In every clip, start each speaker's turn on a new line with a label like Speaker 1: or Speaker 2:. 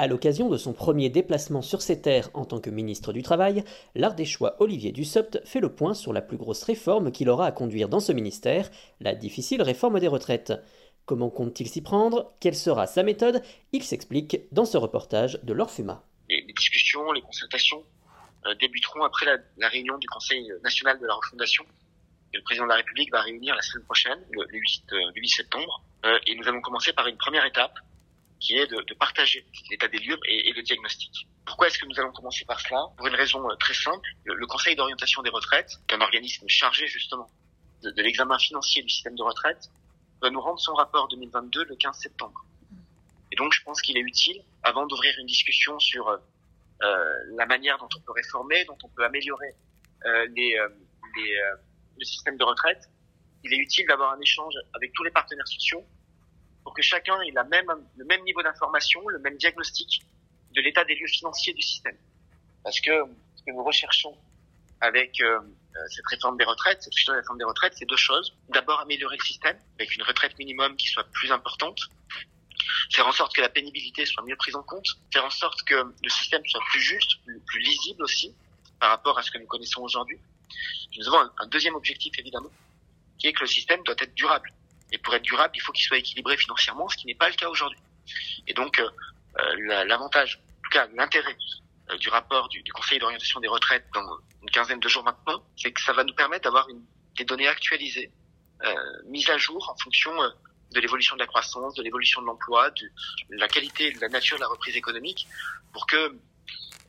Speaker 1: À l'occasion de son premier déplacement sur ces terres en tant que ministre du Travail, l'Ardéchois Olivier Dussopt fait le point sur la plus grosse réforme qu'il aura à conduire dans ce ministère, la difficile réforme des retraites. Comment compte-t-il s'y prendre? Quelle sera sa méthode? Il s'explique dans ce reportage de l'Orfuma.
Speaker 2: Les, discussions, les consultations euh, débuteront après la, réunion du Conseil national de la refondation le président de la République va réunir la semaine prochaine, le, le 8, euh, le 8 septembre. Euh, et nous allons commencer par une première étape qui est de, de partager l'état des lieux et, et, le diagnostic. Pourquoi est-ce que nous allons commencer par cela? Pour une raison euh, très simple. Le, Conseil d'orientation des retraites, un organisme chargé justement de, de l'examen financier du système de retraite, va nous rendre son rapport 2022 le 15 septembre. Et donc, je pense qu'il est utile, avant d'ouvrir une discussion sur euh, la manière dont on peut réformer, dont on peut améliorer euh, les, euh, les, le système de retraite, il est utile d'avoir un échange avec tous les partenaires sociaux pour que chacun ait le même niveau d'information, le même diagnostic de l'état des lieux financiers du système. Parce que ce que nous recherchons avec euh, cette réforme des retraites, cette future réforme des retraites, c'est deux choses. D'abord, améliorer le système avec une retraite minimum qui soit plus importante, faire en sorte que la pénibilité soit mieux prise en compte, faire en sorte que le système soit plus juste, plus, lisible aussi par rapport à ce que nous connaissons aujourd'hui. Nous avons un deuxième objectif évidemment, qui est que le système doit être durable. Et pour être durable, il faut qu'il soit équilibré financièrement, ce qui n'est pas le cas aujourd'hui. Et donc, euh, l'avantage, en tout cas l'intérêt euh, du rapport du, Conseil d'orientation des retraites dans une quinzaine de jours maintenant, c'est que ça va nous permettre d'avoir des données actualisées, euh, mises à jour en fonction euh, de l'évolution de la croissance, de l'évolution de l'emploi, de la qualité de la nature de la reprise économique, pour que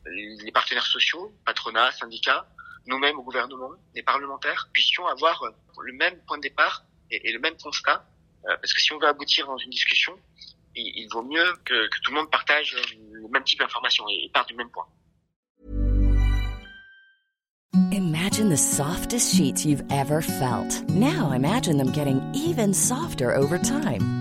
Speaker 2: les partenaires sociaux, patronat, syndicats, nous-mêmes au gouvernement, les parlementaires, puissions avoir le même point de départ et, et le même constat, euh, parce que si on veut aboutir dans une discussion, il, il vaut mieux que, que, tout le monde partage le même type d'information et, et part du même point.
Speaker 3: Imagine the softest sheets you've ever felt. Now imagine them getting even softer over time.